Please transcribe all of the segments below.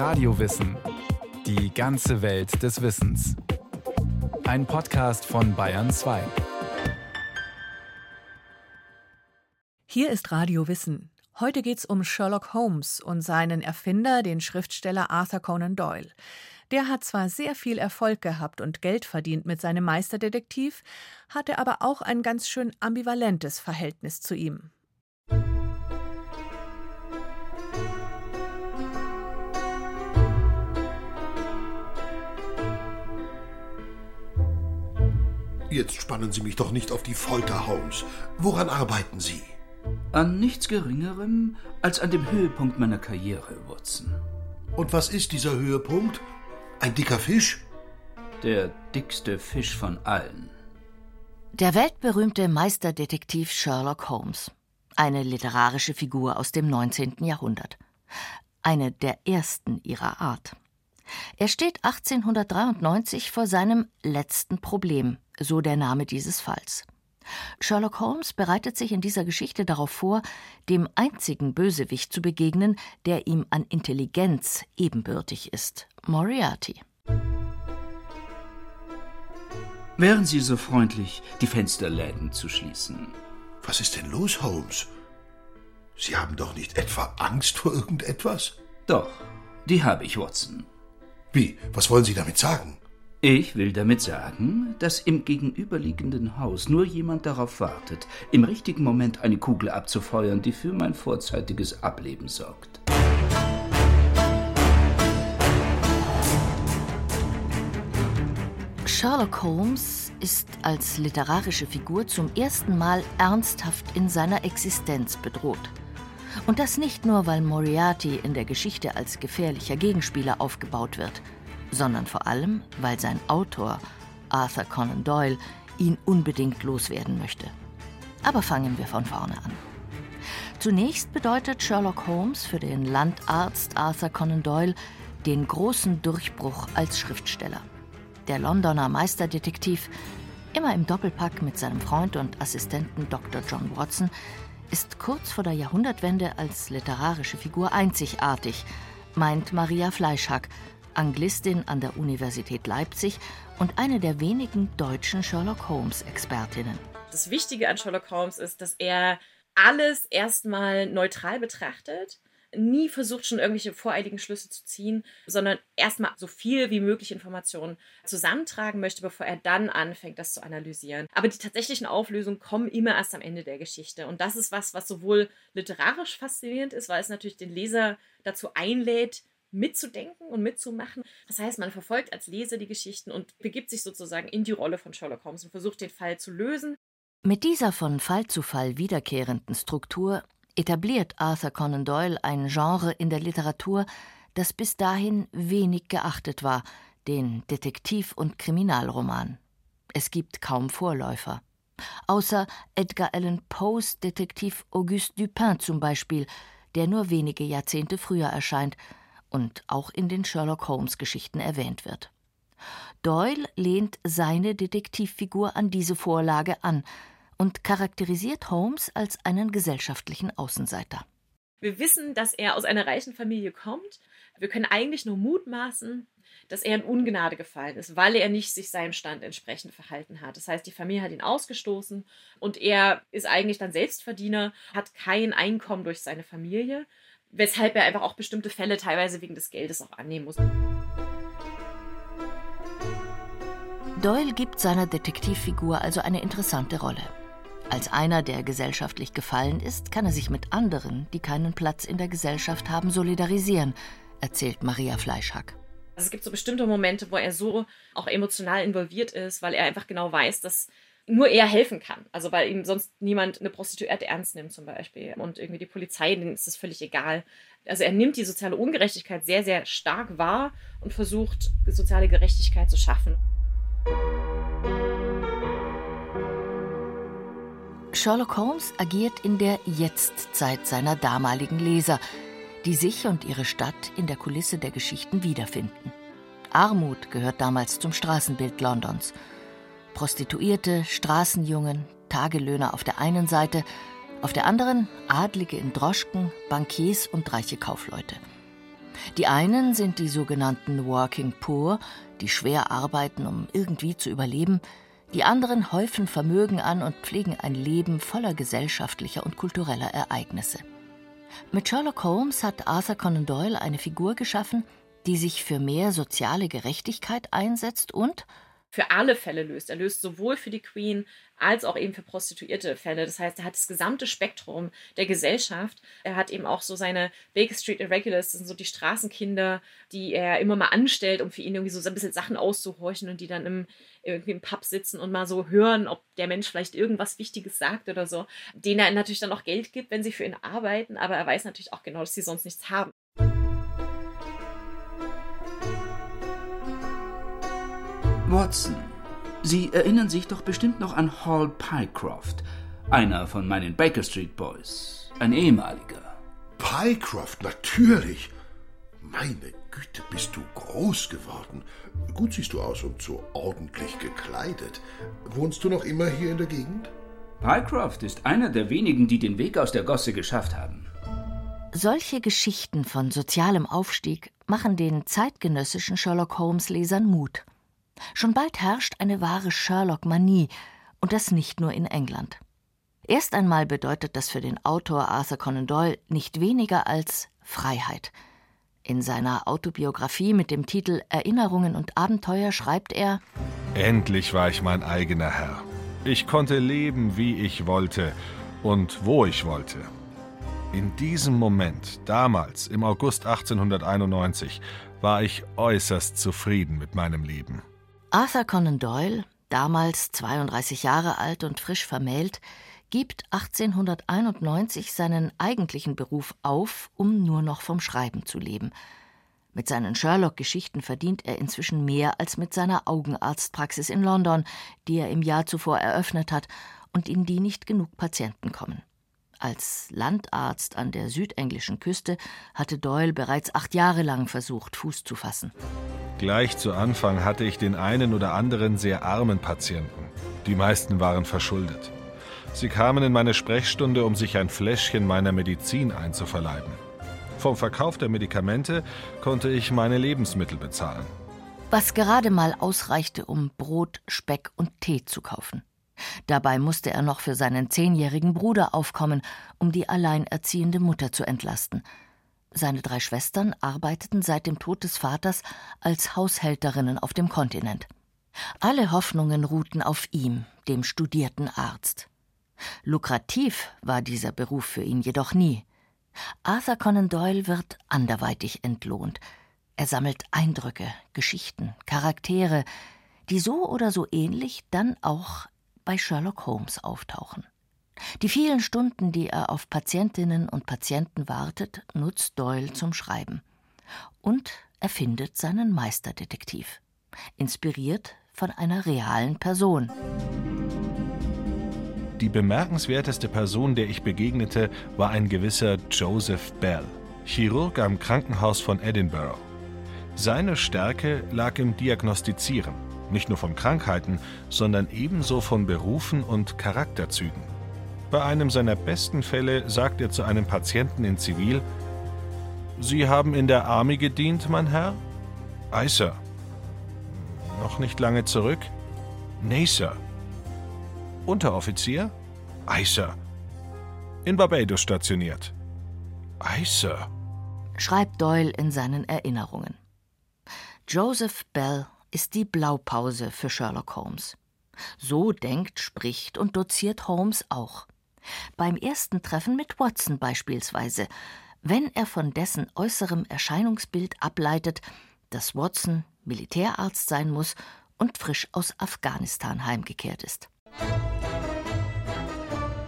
Radiowissen. Die ganze Welt des Wissens. Ein Podcast von Bayern 2. Hier ist Radio Wissen. Heute geht's um Sherlock Holmes und seinen Erfinder, den Schriftsteller Arthur Conan Doyle. Der hat zwar sehr viel Erfolg gehabt und Geld verdient mit seinem Meisterdetektiv, hatte aber auch ein ganz schön ambivalentes Verhältnis zu ihm. Jetzt spannen Sie mich doch nicht auf die Folter, Holmes. Woran arbeiten Sie? An nichts Geringerem als an dem Höhepunkt meiner Karriere, Watson. Und was ist dieser Höhepunkt? Ein dicker Fisch? Der dickste Fisch von allen. Der weltberühmte Meisterdetektiv Sherlock Holmes. Eine literarische Figur aus dem 19. Jahrhundert. Eine der ersten ihrer Art. Er steht 1893 vor seinem letzten Problem, so der Name dieses Falls. Sherlock Holmes bereitet sich in dieser Geschichte darauf vor, dem einzigen Bösewicht zu begegnen, der ihm an Intelligenz ebenbürtig ist, Moriarty. Wären Sie so freundlich, die Fensterläden zu schließen? Was ist denn los, Holmes? Sie haben doch nicht etwa Angst vor irgendetwas? Doch, die habe ich, Watson. Wie? Was wollen Sie damit sagen? Ich will damit sagen, dass im gegenüberliegenden Haus nur jemand darauf wartet, im richtigen Moment eine Kugel abzufeuern, die für mein vorzeitiges Ableben sorgt. Sherlock Holmes ist als literarische Figur zum ersten Mal ernsthaft in seiner Existenz bedroht. Und das nicht nur, weil Moriarty in der Geschichte als gefährlicher Gegenspieler aufgebaut wird, sondern vor allem, weil sein Autor, Arthur Conan Doyle, ihn unbedingt loswerden möchte. Aber fangen wir von vorne an. Zunächst bedeutet Sherlock Holmes für den Landarzt Arthur Conan Doyle den großen Durchbruch als Schriftsteller. Der Londoner Meisterdetektiv, immer im Doppelpack mit seinem Freund und Assistenten Dr. John Watson, ist kurz vor der Jahrhundertwende als literarische Figur einzigartig, meint Maria Fleischhack, Anglistin an der Universität Leipzig und eine der wenigen deutschen Sherlock Holmes-Expertinnen. Das Wichtige an Sherlock Holmes ist, dass er alles erstmal neutral betrachtet nie versucht, schon irgendwelche voreiligen Schlüsse zu ziehen, sondern erstmal so viel wie möglich Informationen zusammentragen möchte, bevor er dann anfängt, das zu analysieren. Aber die tatsächlichen Auflösungen kommen immer erst am Ende der Geschichte. Und das ist was, was sowohl literarisch faszinierend ist, weil es natürlich den Leser dazu einlädt, mitzudenken und mitzumachen. Das heißt, man verfolgt als Leser die Geschichten und begibt sich sozusagen in die Rolle von Sherlock Holmes und versucht den Fall zu lösen. Mit dieser von Fall zu Fall wiederkehrenden Struktur etabliert Arthur Conan Doyle ein Genre in der Literatur, das bis dahin wenig geachtet war, den Detektiv- und Kriminalroman. Es gibt kaum Vorläufer. Außer Edgar Allan Poes Detektiv Auguste Dupin zum Beispiel, der nur wenige Jahrzehnte früher erscheint und auch in den Sherlock Holmes Geschichten erwähnt wird. Doyle lehnt seine Detektivfigur an diese Vorlage an, und charakterisiert Holmes als einen gesellschaftlichen Außenseiter. Wir wissen, dass er aus einer reichen Familie kommt. Wir können eigentlich nur mutmaßen, dass er in Ungnade gefallen ist, weil er nicht sich seinem Stand entsprechend verhalten hat. Das heißt, die Familie hat ihn ausgestoßen und er ist eigentlich dann Selbstverdiener, hat kein Einkommen durch seine Familie, weshalb er einfach auch bestimmte Fälle teilweise wegen des Geldes auch annehmen muss. Doyle gibt seiner Detektivfigur also eine interessante Rolle. Als einer, der gesellschaftlich gefallen ist, kann er sich mit anderen, die keinen Platz in der Gesellschaft haben, solidarisieren, erzählt Maria Fleischhack. Also es gibt so bestimmte Momente, wo er so auch emotional involviert ist, weil er einfach genau weiß, dass nur er helfen kann. Also weil ihm sonst niemand eine Prostituierte ernst nimmt zum Beispiel. Und irgendwie die Polizei, denen ist das völlig egal. Also er nimmt die soziale Ungerechtigkeit sehr, sehr stark wahr und versucht, soziale Gerechtigkeit zu schaffen. Sherlock Holmes agiert in der Jetztzeit seiner damaligen Leser, die sich und ihre Stadt in der Kulisse der Geschichten wiederfinden. Armut gehört damals zum Straßenbild Londons. Prostituierte, Straßenjungen, Tagelöhner auf der einen Seite, auf der anderen Adlige in Droschken, Bankiers und reiche Kaufleute. Die einen sind die sogenannten Working Poor, die schwer arbeiten, um irgendwie zu überleben, die anderen häufen Vermögen an und pflegen ein Leben voller gesellschaftlicher und kultureller Ereignisse. Mit Sherlock Holmes hat Arthur Conan Doyle eine Figur geschaffen, die sich für mehr soziale Gerechtigkeit einsetzt und für alle Fälle löst. Er löst sowohl für die Queen als auch eben für prostituierte Fälle. Das heißt, er hat das gesamte Spektrum der Gesellschaft. Er hat eben auch so seine Baker Street Irregulars, das sind so die Straßenkinder, die er immer mal anstellt, um für ihn irgendwie so ein bisschen Sachen auszuhorchen und die dann im, irgendwie im Pub sitzen und mal so hören, ob der Mensch vielleicht irgendwas Wichtiges sagt oder so. Denen er natürlich dann auch Geld gibt, wenn sie für ihn arbeiten, aber er weiß natürlich auch genau, dass sie sonst nichts haben. Watson, Sie erinnern sich doch bestimmt noch an Hall Pycroft, einer von meinen Baker Street Boys, ein ehemaliger. Pycroft, natürlich. Meine Güte, bist du groß geworden. Gut siehst du aus und so ordentlich gekleidet. Wohnst du noch immer hier in der Gegend? Pycroft ist einer der wenigen, die den Weg aus der Gosse geschafft haben. Solche Geschichten von sozialem Aufstieg machen den zeitgenössischen Sherlock Holmes-Lesern Mut. Schon bald herrscht eine wahre Sherlock-Manie, und das nicht nur in England. Erst einmal bedeutet das für den Autor Arthur Conan Doyle nicht weniger als Freiheit. In seiner Autobiografie mit dem Titel Erinnerungen und Abenteuer schreibt er Endlich war ich mein eigener Herr. Ich konnte leben, wie ich wollte und wo ich wollte. In diesem Moment, damals im August 1891, war ich äußerst zufrieden mit meinem Leben. Arthur Conan Doyle, damals 32 Jahre alt und frisch vermählt, gibt 1891 seinen eigentlichen Beruf auf, um nur noch vom Schreiben zu leben. Mit seinen Sherlock-Geschichten verdient er inzwischen mehr als mit seiner Augenarztpraxis in London, die er im Jahr zuvor eröffnet hat und in die nicht genug Patienten kommen. Als Landarzt an der südenglischen Küste hatte Doyle bereits acht Jahre lang versucht, Fuß zu fassen. Gleich zu Anfang hatte ich den einen oder anderen sehr armen Patienten. Die meisten waren verschuldet. Sie kamen in meine Sprechstunde, um sich ein Fläschchen meiner Medizin einzuverleiben. Vom Verkauf der Medikamente konnte ich meine Lebensmittel bezahlen. Was gerade mal ausreichte, um Brot, Speck und Tee zu kaufen. Dabei musste er noch für seinen zehnjährigen Bruder aufkommen, um die alleinerziehende Mutter zu entlasten. Seine drei Schwestern arbeiteten seit dem Tod des Vaters als Haushälterinnen auf dem Kontinent. Alle Hoffnungen ruhten auf ihm, dem studierten Arzt. Lukrativ war dieser Beruf für ihn jedoch nie. Arthur Conan Doyle wird anderweitig entlohnt. Er sammelt Eindrücke, Geschichten, Charaktere, die so oder so ähnlich dann auch bei Sherlock Holmes auftauchen. Die vielen Stunden, die er auf Patientinnen und Patienten wartet, nutzt Doyle zum Schreiben. Und er findet seinen Meisterdetektiv, inspiriert von einer realen Person. Die bemerkenswerteste Person, der ich begegnete, war ein gewisser Joseph Bell, Chirurg am Krankenhaus von Edinburgh. Seine Stärke lag im Diagnostizieren, nicht nur von Krankheiten, sondern ebenso von Berufen und Charakterzügen. Bei einem seiner besten Fälle sagt er zu einem Patienten in Zivil: Sie haben in der Army gedient, mein Herr? Ei, Sir. Noch nicht lange zurück? Nee, Sir. Unteroffizier? Ei, Sir. In Barbados stationiert. Ei, Sir. Schreibt Doyle in seinen Erinnerungen. Joseph Bell ist die Blaupause für Sherlock Holmes. So denkt, spricht und doziert Holmes auch. Beim ersten Treffen mit Watson beispielsweise, wenn er von dessen äußerem Erscheinungsbild ableitet, dass Watson Militärarzt sein muss und frisch aus Afghanistan heimgekehrt ist.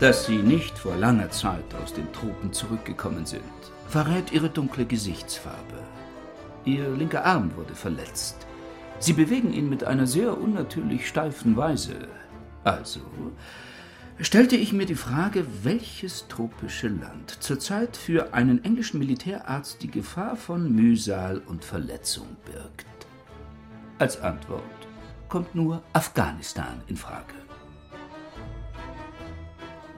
Dass Sie nicht vor langer Zeit aus den Tropen zurückgekommen sind, verrät Ihre dunkle Gesichtsfarbe. Ihr linker Arm wurde verletzt. Sie bewegen ihn mit einer sehr unnatürlich steifen Weise. Also, stellte ich mir die Frage, welches tropische Land zurzeit für einen englischen Militärarzt die Gefahr von Mühsal und Verletzung birgt. Als Antwort kommt nur Afghanistan in Frage.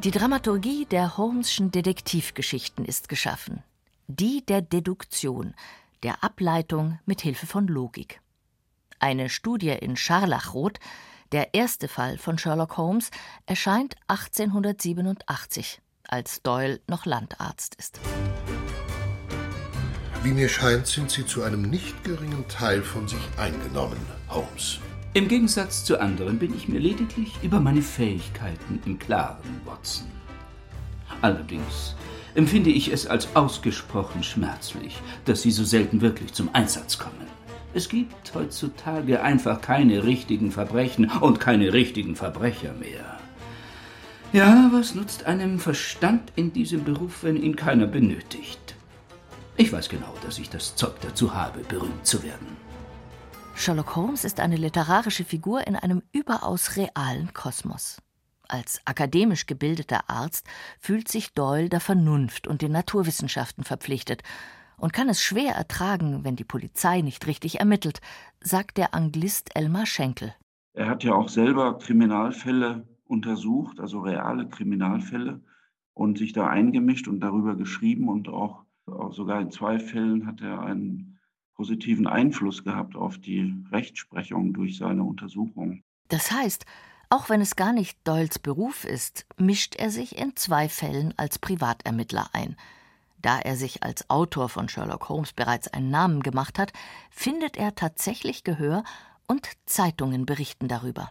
Die Dramaturgie der Holmeschen Detektivgeschichten ist geschaffen. Die der Deduktion, der Ableitung mit Hilfe von Logik. Eine Studie in Scharlachrot, der erste Fall von Sherlock Holmes, erscheint 1887, als Doyle noch Landarzt ist. Wie mir scheint, sind Sie zu einem nicht geringen Teil von sich eingenommen, Holmes. Im Gegensatz zu anderen bin ich mir lediglich über meine Fähigkeiten im Klaren, Watson. Allerdings empfinde ich es als ausgesprochen schmerzlich, dass Sie so selten wirklich zum Einsatz kommen. Es gibt heutzutage einfach keine richtigen Verbrechen und keine richtigen Verbrecher mehr. Ja, was nutzt einem Verstand in diesem Beruf, wenn ihn keiner benötigt? Ich weiß genau, dass ich das Zeug dazu habe, berühmt zu werden. Sherlock Holmes ist eine literarische Figur in einem überaus realen Kosmos. Als akademisch gebildeter Arzt fühlt sich Doyle der Vernunft und den Naturwissenschaften verpflichtet und kann es schwer ertragen, wenn die Polizei nicht richtig ermittelt, sagt der Anglist Elmar Schenkel. Er hat ja auch selber Kriminalfälle untersucht, also reale Kriminalfälle, und sich da eingemischt und darüber geschrieben und auch, auch sogar in zwei Fällen hat er einen positiven Einfluss gehabt auf die Rechtsprechung durch seine Untersuchung. Das heißt, auch wenn es gar nicht Doyles Beruf ist, mischt er sich in zwei Fällen als Privatermittler ein. Da er sich als Autor von Sherlock Holmes bereits einen Namen gemacht hat, findet er tatsächlich Gehör und Zeitungen berichten darüber.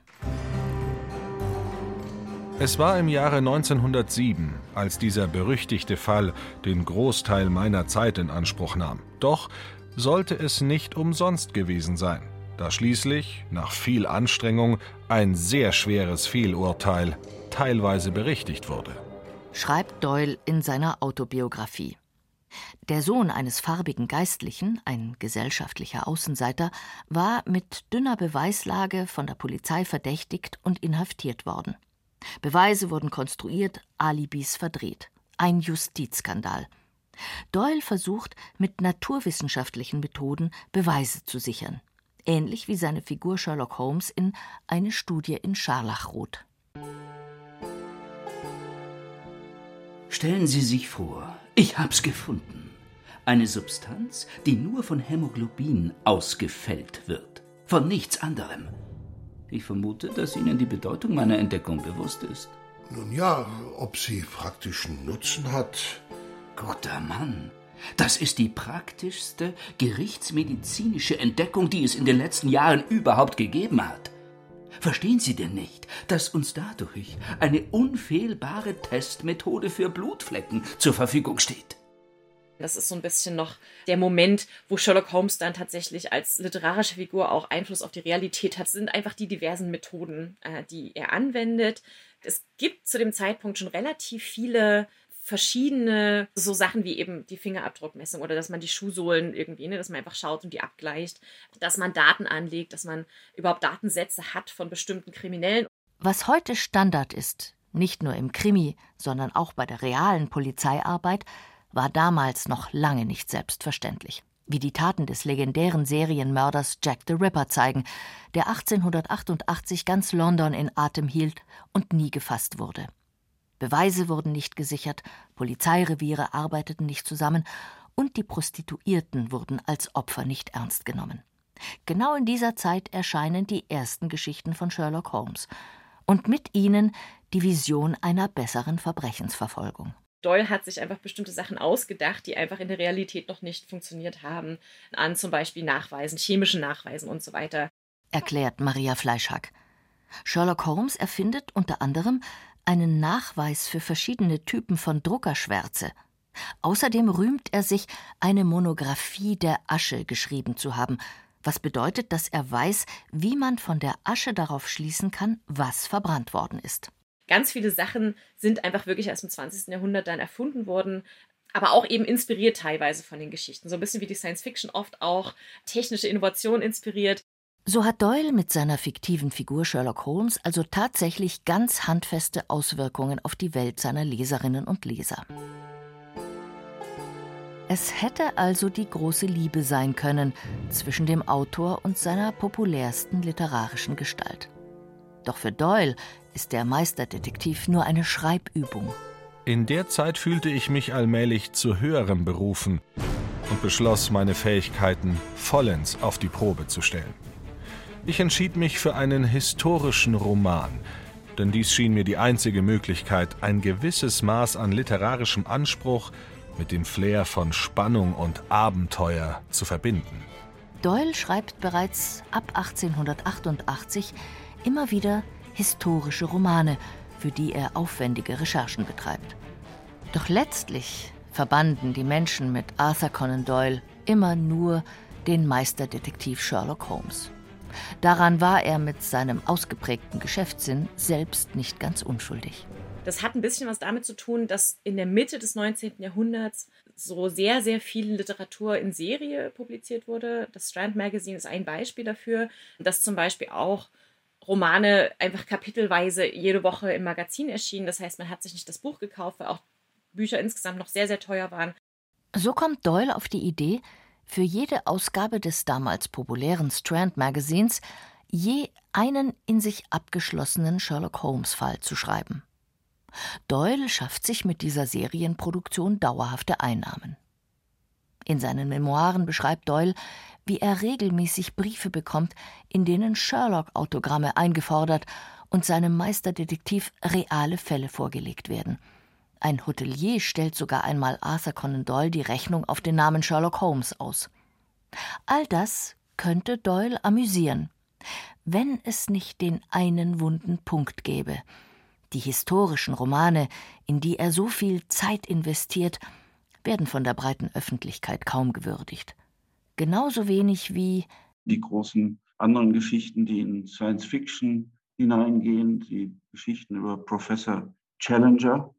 Es war im Jahre 1907, als dieser berüchtigte Fall den Großteil meiner Zeit in Anspruch nahm. Doch sollte es nicht umsonst gewesen sein, da schließlich, nach viel Anstrengung, ein sehr schweres Fehlurteil teilweise berichtigt wurde. Schreibt Doyle in seiner Autobiografie. Der Sohn eines farbigen Geistlichen, ein gesellschaftlicher Außenseiter, war mit dünner Beweislage von der Polizei verdächtigt und inhaftiert worden. Beweise wurden konstruiert, Alibis verdreht. Ein Justizskandal. Doyle versucht, mit naturwissenschaftlichen Methoden Beweise zu sichern. Ähnlich wie seine Figur Sherlock Holmes in Eine Studie in Scharlachrot. Stellen Sie sich vor, ich hab's gefunden. Eine Substanz, die nur von Hämoglobin ausgefällt wird. Von nichts anderem. Ich vermute, dass Ihnen die Bedeutung meiner Entdeckung bewusst ist. Nun ja, ob sie praktischen Nutzen hat, Guter Mann, das ist die praktischste gerichtsmedizinische Entdeckung, die es in den letzten Jahren überhaupt gegeben hat. Verstehen Sie denn nicht, dass uns dadurch eine unfehlbare Testmethode für Blutflecken zur Verfügung steht? Das ist so ein bisschen noch der Moment, wo Sherlock Holmes dann tatsächlich als literarische Figur auch Einfluss auf die Realität hat. Das sind einfach die diversen Methoden, äh, die er anwendet. Es gibt zu dem Zeitpunkt schon relativ viele verschiedene so Sachen wie eben die Fingerabdruckmessung oder dass man die Schuhsohlen irgendwie, ne, dass man einfach schaut und die abgleicht, dass man Daten anlegt, dass man überhaupt Datensätze hat von bestimmten Kriminellen. Was heute Standard ist, nicht nur im Krimi, sondern auch bei der realen Polizeiarbeit, war damals noch lange nicht selbstverständlich. Wie die Taten des legendären Serienmörders Jack the Ripper zeigen, der 1888 ganz London in Atem hielt und nie gefasst wurde. Beweise wurden nicht gesichert, Polizeireviere arbeiteten nicht zusammen und die Prostituierten wurden als Opfer nicht ernst genommen. Genau in dieser Zeit erscheinen die ersten Geschichten von Sherlock Holmes und mit ihnen die Vision einer besseren Verbrechensverfolgung. Doyle hat sich einfach bestimmte Sachen ausgedacht, die einfach in der Realität noch nicht funktioniert haben, an zum Beispiel Nachweisen, chemischen Nachweisen und so weiter. Erklärt Maria Fleischhack. Sherlock Holmes erfindet unter anderem einen Nachweis für verschiedene Typen von Druckerschwärze. Außerdem rühmt er sich, eine Monographie der Asche geschrieben zu haben, was bedeutet, dass er weiß, wie man von der Asche darauf schließen kann, was verbrannt worden ist. Ganz viele Sachen sind einfach wirklich erst im 20. Jahrhundert dann erfunden worden, aber auch eben inspiriert teilweise von den Geschichten. So ein bisschen wie die Science Fiction oft auch technische Innovation inspiriert. So hat Doyle mit seiner fiktiven Figur Sherlock Holmes also tatsächlich ganz handfeste Auswirkungen auf die Welt seiner Leserinnen und Leser. Es hätte also die große Liebe sein können zwischen dem Autor und seiner populärsten literarischen Gestalt. Doch für Doyle ist der Meisterdetektiv nur eine Schreibübung. In der Zeit fühlte ich mich allmählich zu höherem berufen und beschloss, meine Fähigkeiten vollends auf die Probe zu stellen. Ich entschied mich für einen historischen Roman, denn dies schien mir die einzige Möglichkeit, ein gewisses Maß an literarischem Anspruch mit dem Flair von Spannung und Abenteuer zu verbinden. Doyle schreibt bereits ab 1888 immer wieder historische Romane, für die er aufwendige Recherchen betreibt. Doch letztlich verbanden die Menschen mit Arthur Conan Doyle immer nur den Meisterdetektiv Sherlock Holmes. Daran war er mit seinem ausgeprägten Geschäftssinn selbst nicht ganz unschuldig. Das hat ein bisschen was damit zu tun, dass in der Mitte des 19. Jahrhunderts so sehr, sehr viel Literatur in Serie publiziert wurde. Das Strand Magazine ist ein Beispiel dafür, dass zum Beispiel auch Romane einfach kapitelweise jede Woche im Magazin erschienen. Das heißt, man hat sich nicht das Buch gekauft, weil auch Bücher insgesamt noch sehr, sehr teuer waren. So kommt Doyle auf die Idee, für jede Ausgabe des damals populären Strand Magazins je einen in sich abgeschlossenen Sherlock Holmes Fall zu schreiben. Doyle schafft sich mit dieser Serienproduktion dauerhafte Einnahmen. In seinen Memoiren beschreibt Doyle, wie er regelmäßig Briefe bekommt, in denen Sherlock-Autogramme eingefordert und seinem Meisterdetektiv reale Fälle vorgelegt werden – ein Hotelier stellt sogar einmal Arthur Conan Doyle die Rechnung auf den Namen Sherlock Holmes aus. All das könnte Doyle amüsieren, wenn es nicht den einen wunden Punkt gäbe. Die historischen Romane, in die er so viel Zeit investiert, werden von der breiten Öffentlichkeit kaum gewürdigt. Genauso wenig wie die großen anderen Geschichten, die in Science Fiction hineingehen, die Geschichten über Professor Challenger,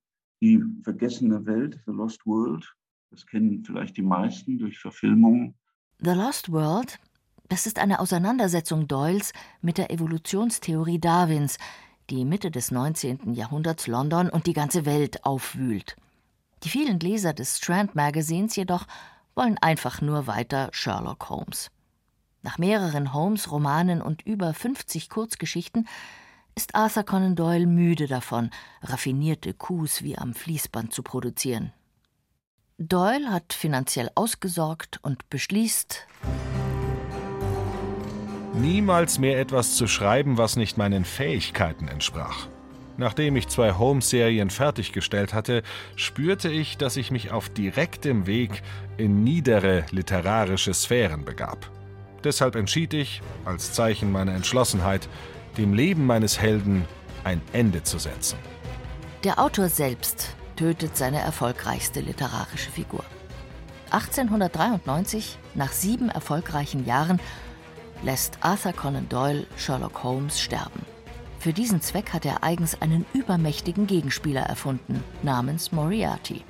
die vergessene Welt, The Lost World, das kennen vielleicht die meisten durch Verfilmungen. The Lost World, das ist eine Auseinandersetzung Doyles mit der Evolutionstheorie Darwins, die Mitte des 19. Jahrhunderts London und die ganze Welt aufwühlt. Die vielen Leser des Strand Magazins jedoch wollen einfach nur weiter Sherlock Holmes. Nach mehreren Holmes-Romanen und über 50 Kurzgeschichten ist Arthur Conan Doyle müde davon, raffinierte Coups wie am Fließband zu produzieren. Doyle hat finanziell ausgesorgt und beschließt, niemals mehr etwas zu schreiben, was nicht meinen Fähigkeiten entsprach. Nachdem ich zwei Holmes-Serien fertiggestellt hatte, spürte ich, dass ich mich auf direktem Weg in niedere literarische Sphären begab. Deshalb entschied ich, als Zeichen meiner Entschlossenheit, dem Leben meines Helden ein Ende zu setzen. Der Autor selbst tötet seine erfolgreichste literarische Figur. 1893, nach sieben erfolgreichen Jahren, lässt Arthur Conan Doyle Sherlock Holmes sterben. Für diesen Zweck hat er eigens einen übermächtigen Gegenspieler erfunden, namens Moriarty.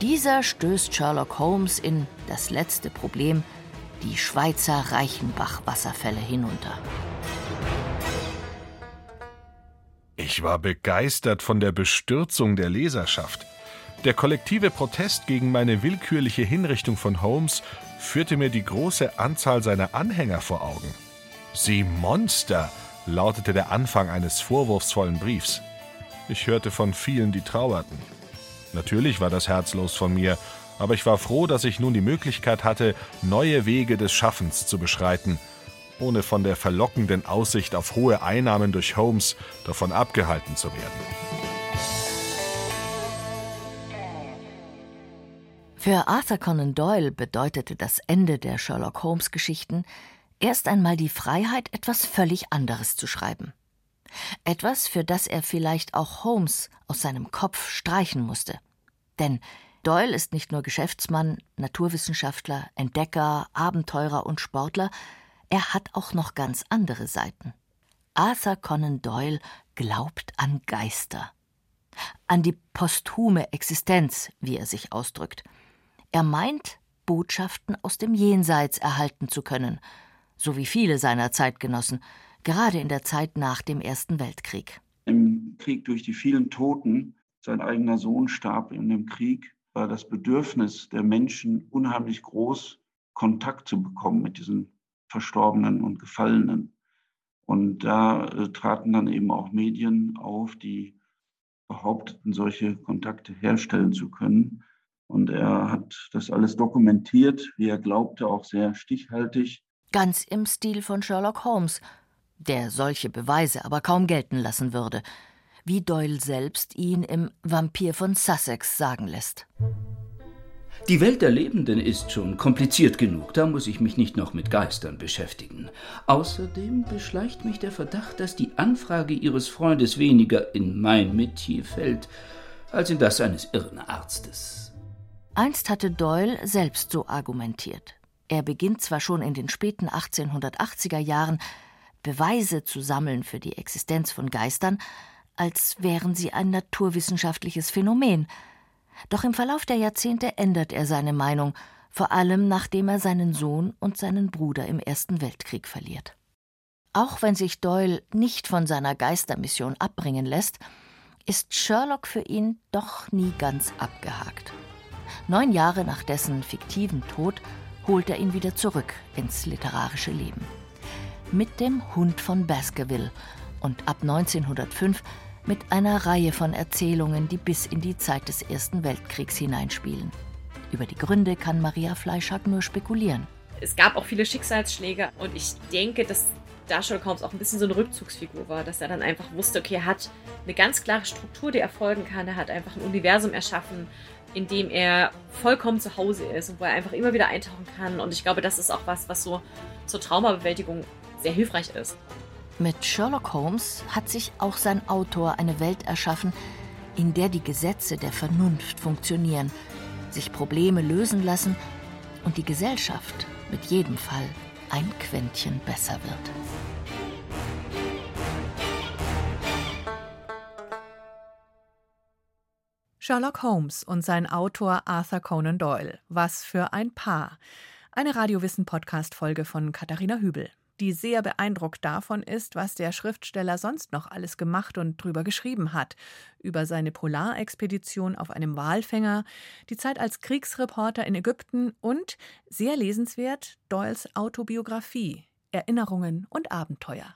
Dieser stößt Sherlock Holmes in das letzte Problem, die Schweizer Reichenbach-Wasserfälle hinunter. Ich war begeistert von der Bestürzung der Leserschaft. Der kollektive Protest gegen meine willkürliche Hinrichtung von Holmes führte mir die große Anzahl seiner Anhänger vor Augen. Sie Monster, lautete der Anfang eines vorwurfsvollen Briefs. Ich hörte von vielen, die trauerten. Natürlich war das herzlos von mir, aber ich war froh, dass ich nun die Möglichkeit hatte, neue Wege des Schaffens zu beschreiten – ohne von der verlockenden Aussicht auf hohe Einnahmen durch Holmes davon abgehalten zu werden. Für Arthur Conan Doyle bedeutete das Ende der Sherlock Holmes Geschichten erst einmal die Freiheit, etwas völlig anderes zu schreiben. Etwas, für das er vielleicht auch Holmes aus seinem Kopf streichen musste. Denn Doyle ist nicht nur Geschäftsmann, Naturwissenschaftler, Entdecker, Abenteurer und Sportler, er hat auch noch ganz andere Seiten. Arthur Conan Doyle glaubt an Geister. An die posthume Existenz, wie er sich ausdrückt. Er meint, Botschaften aus dem Jenseits erhalten zu können, so wie viele seiner Zeitgenossen, gerade in der Zeit nach dem Ersten Weltkrieg. Im Krieg durch die vielen Toten, sein eigener Sohn starb in dem Krieg, war das Bedürfnis der Menschen unheimlich groß, Kontakt zu bekommen mit diesen Verstorbenen und Gefallenen. Und da äh, traten dann eben auch Medien auf, die behaupteten, solche Kontakte herstellen zu können. Und er hat das alles dokumentiert, wie er glaubte, auch sehr stichhaltig. Ganz im Stil von Sherlock Holmes, der solche Beweise aber kaum gelten lassen würde, wie Doyle selbst ihn im Vampir von Sussex sagen lässt. Die Welt der Lebenden ist schon kompliziert genug, da muss ich mich nicht noch mit Geistern beschäftigen. Außerdem beschleicht mich der Verdacht, dass die Anfrage Ihres Freundes weniger in mein Metier fällt, als in das eines Irrenarztes. Einst hatte Doyle selbst so argumentiert. Er beginnt zwar schon in den späten 1880er Jahren, Beweise zu sammeln für die Existenz von Geistern, als wären sie ein naturwissenschaftliches Phänomen – doch im Verlauf der Jahrzehnte ändert er seine Meinung, vor allem nachdem er seinen Sohn und seinen Bruder im Ersten Weltkrieg verliert. Auch wenn sich Doyle nicht von seiner Geistermission abbringen lässt, ist Sherlock für ihn doch nie ganz abgehakt. Neun Jahre nach dessen fiktiven Tod holt er ihn wieder zurück ins literarische Leben. Mit dem Hund von Baskerville und ab 1905 mit einer Reihe von Erzählungen, die bis in die Zeit des Ersten Weltkriegs hineinspielen. Über die Gründe kann Maria Fleischhack nur spekulieren. Es gab auch viele Schicksalsschläge und ich denke, dass da Sherlock Holmes auch ein bisschen so eine Rückzugsfigur war, dass er dann einfach wusste, okay, er hat eine ganz klare Struktur, die erfolgen kann. Er hat einfach ein Universum erschaffen, in dem er vollkommen zu Hause ist und wo er einfach immer wieder eintauchen kann. Und ich glaube, das ist auch was, was so zur Traumabewältigung sehr hilfreich ist. Mit Sherlock Holmes hat sich auch sein Autor eine Welt erschaffen, in der die Gesetze der Vernunft funktionieren, sich Probleme lösen lassen und die Gesellschaft mit jedem Fall ein Quäntchen besser wird. Sherlock Holmes und sein Autor Arthur Conan Doyle. Was für ein Paar. Eine Radiowissen-Podcast-Folge von Katharina Hübel die sehr beeindruckt davon ist, was der Schriftsteller sonst noch alles gemacht und drüber geschrieben hat. Über seine Polarexpedition auf einem Walfänger, die Zeit als Kriegsreporter in Ägypten und, sehr lesenswert, Doyles Autobiografie, Erinnerungen und Abenteuer.